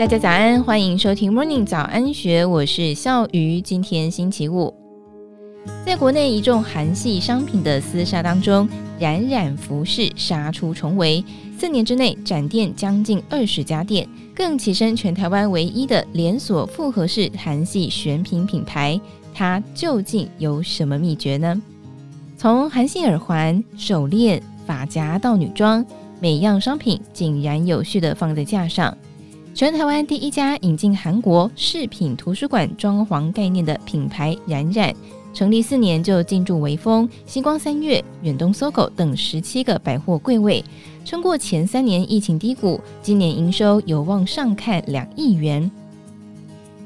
大家早安，欢迎收听 Morning 早安学，我是笑鱼。今天星期五，在国内一众韩系商品的厮杀当中，冉冉服饰杀出重围，四年之内展店将近二十家店，更跻身全台湾唯一的连锁复合式韩系选品品牌。它究竟有什么秘诀呢？从韩系耳环、手链、发夹到女装。每样商品井然有序的放在架上。全台湾第一家引进韩国饰品图书馆装潢概念的品牌冉冉，成立四年就进驻微风、星光三月、远东 SOGO 等十七个百货柜位，撑过前三年疫情低谷，今年营收有望上看两亿元。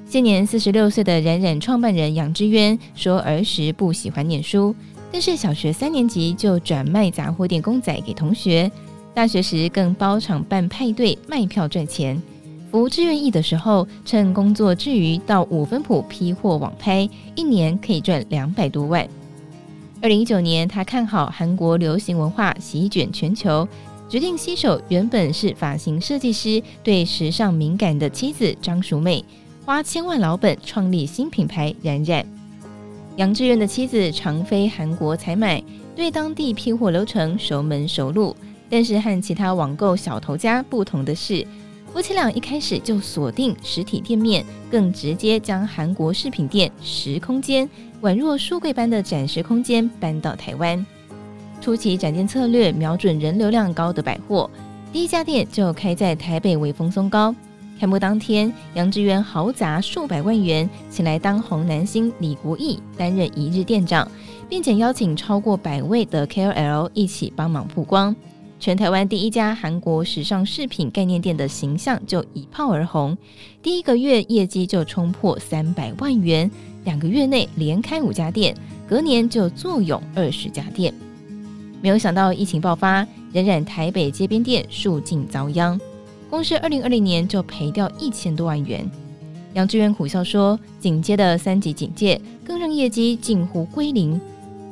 现年四十六岁的冉冉创办人杨之渊说，儿时不喜欢念书，但是小学三年级就转卖杂货店公仔给同学。大学时更包场办派对卖票赚钱，服志愿役的时候，趁工作之余到五分埔批货网拍，一年可以赚两百多万。二零一九年，他看好韩国流行文化席卷全球，决定携手原本是发型设计师、对时尚敏感的妻子张淑妹，花千万老本创立新品牌冉冉。杨志远的妻子常飞韩国采买，对当地批货流程熟门熟路。但是和其他网购小头家不同的是，夫妻俩一开始就锁定实体店面，更直接将韩国饰品店实空间宛若书柜般的展示空间搬到台湾。初期展店策略瞄准人流量高的百货，第一家店就开在台北微风松高。开幕当天，杨致远豪砸数百万元，请来当红男星李国毅担任一日店长，并且邀请超过百位的 KOL 一起帮忙曝光。全台湾第一家韩国时尚饰品概念店的形象就一炮而红，第一个月业绩就冲破三百万元，两个月内连开五家店，隔年就坐拥二十家店。没有想到疫情爆发，冉冉台北街边店数尽遭殃，光是二零二零年就赔掉一千多万元。杨志远苦笑说，紧接的三级警戒更让业绩近乎归零。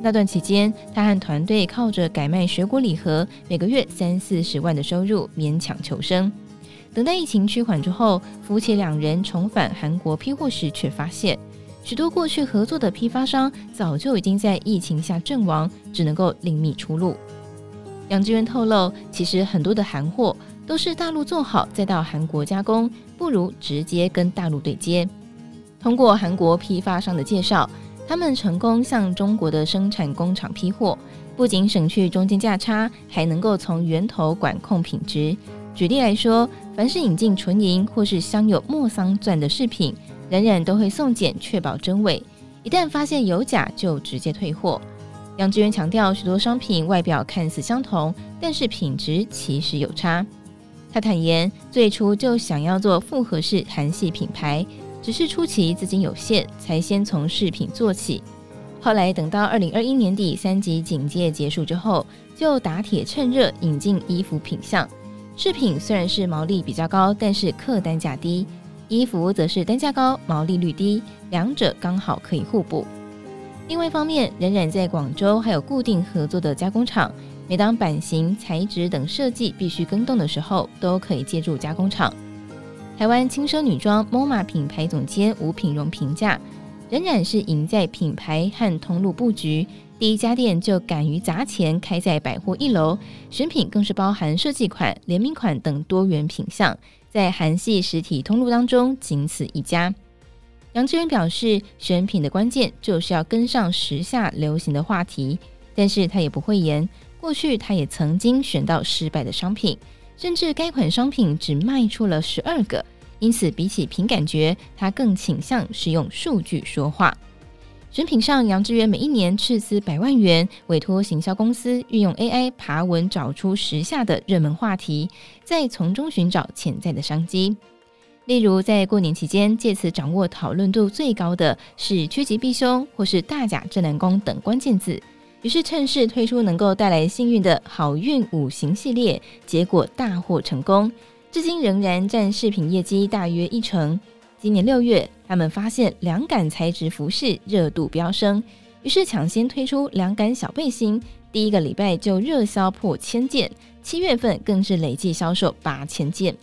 那段期间，他和团队靠着改卖水果礼盒，每个月三四十万的收入勉强求生。等待疫情趋缓之后，夫妻两人重返韩国批货时，却发现许多过去合作的批发商早就已经在疫情下阵亡，只能够另觅出路。杨致远透露，其实很多的韩货都是大陆做好再到韩国加工，不如直接跟大陆对接。通过韩国批发商的介绍。他们成功向中国的生产工厂批货，不仅省去中间价差，还能够从源头管控品质。举例来说，凡是引进纯银或是镶有莫桑钻的饰品，冉冉都会送检确保真伪。一旦发现有假，就直接退货。杨志源强调，许多商品外表看似相同，但是品质其实有差。他坦言，最初就想要做复合式韩系品牌。只是初期资金有限，才先从饰品做起。后来等到二零二一年底三级警戒结束之后，就打铁趁热引进衣服品项。饰品虽然是毛利比较高，但是客单价低；衣服则是单价高，毛利率低，两者刚好可以互补。另外一方面，冉冉在广州还有固定合作的加工厂，每当版型、材质等设计必须更动的时候，都可以借助加工厂。台湾轻奢女装 MoMA 品牌总监吴品荣评价，冉冉是赢在品牌和通路布局，第一家店就敢于砸钱开在百货一楼，选品更是包含设计款、联名款等多元品项，在韩系实体通路当中仅此一家。杨志远表示，选品的关键就是要跟上时下流行的话题，但是他也不讳言，过去他也曾经选到失败的商品。甚至该款商品只卖出了十二个，因此比起凭感觉，他更倾向是用数据说话。选品上，杨致远每一年斥资百万元，委托行销公司运用 AI 爬文，找出时下的热门话题，再从中寻找潜在的商机。例如，在过年期间，借此掌握讨论度最高的是趋吉避凶或是大甲正南宫等关键字。于是趁势推出能够带来幸运的好运五行系列，结果大获成功，至今仍然占饰品业绩大约一成。今年六月，他们发现凉感材质服饰热度飙升，于是抢先推出凉感小背心，第一个礼拜就热销破千件，七月份更是累计销售八千件。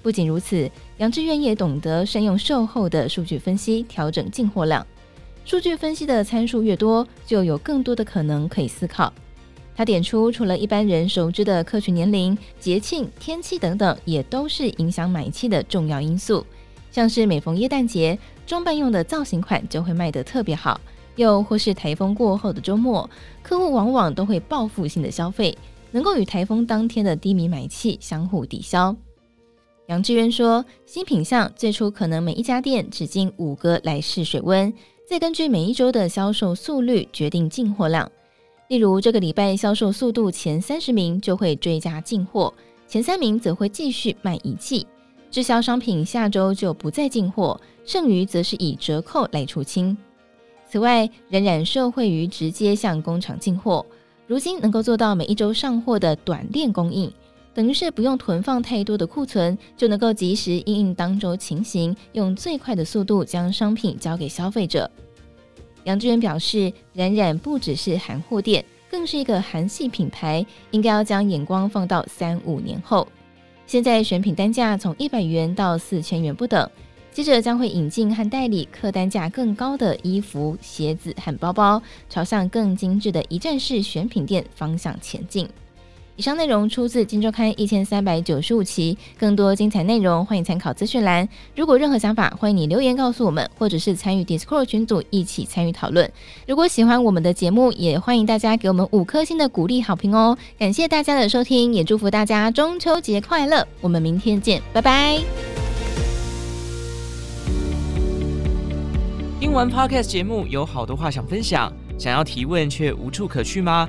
不仅如此，杨智渊也懂得善用售后的数据分析，调整进货量。数据分析的参数越多，就有更多的可能可以思考。他点出，除了一般人熟知的客群年龄、节庆、天气等等，也都是影响买气的重要因素。像是每逢耶诞节，装扮用的造型款就会卖得特别好；又或是台风过后的周末，客户往往都会报复性的消费，能够与台风当天的低迷买气相互抵消。杨志渊说，新品项最初可能每一家店只进五个来试水温，再根据每一周的销售速率决定进货量。例如，这个礼拜销售速度前三十名就会追加进货，前三名则会继续卖仪器。滞销商品下周就不再进货，剩余则是以折扣来出清。此外，冉冉受惠于直接向工厂进货，如今能够做到每一周上货的短链供应，等于是不用囤放太多的库存，就能够及时应应当周情形，用最快的速度将商品交给消费者。杨志远表示，冉冉不只是韩货店，更是一个韩系品牌，应该要将眼光放到三五年后。现在选品单价从一百元到四千元不等，接着将会引进和代理客单价更高的衣服、鞋子和包包，朝向更精致的一站式选品店方向前进。以上内容出自《金周刊》一千三百九十五期，更多精彩内容欢迎参考资讯栏。如果任何想法，欢迎你留言告诉我们，或者是参与 Discord 群组一起参与讨论。如果喜欢我们的节目，也欢迎大家给我们五颗星的鼓励好评哦。感谢大家的收听，也祝福大家中秋节快乐。我们明天见，拜拜。听完 Podcast 节目，有好多话想分享，想要提问却无处可去吗？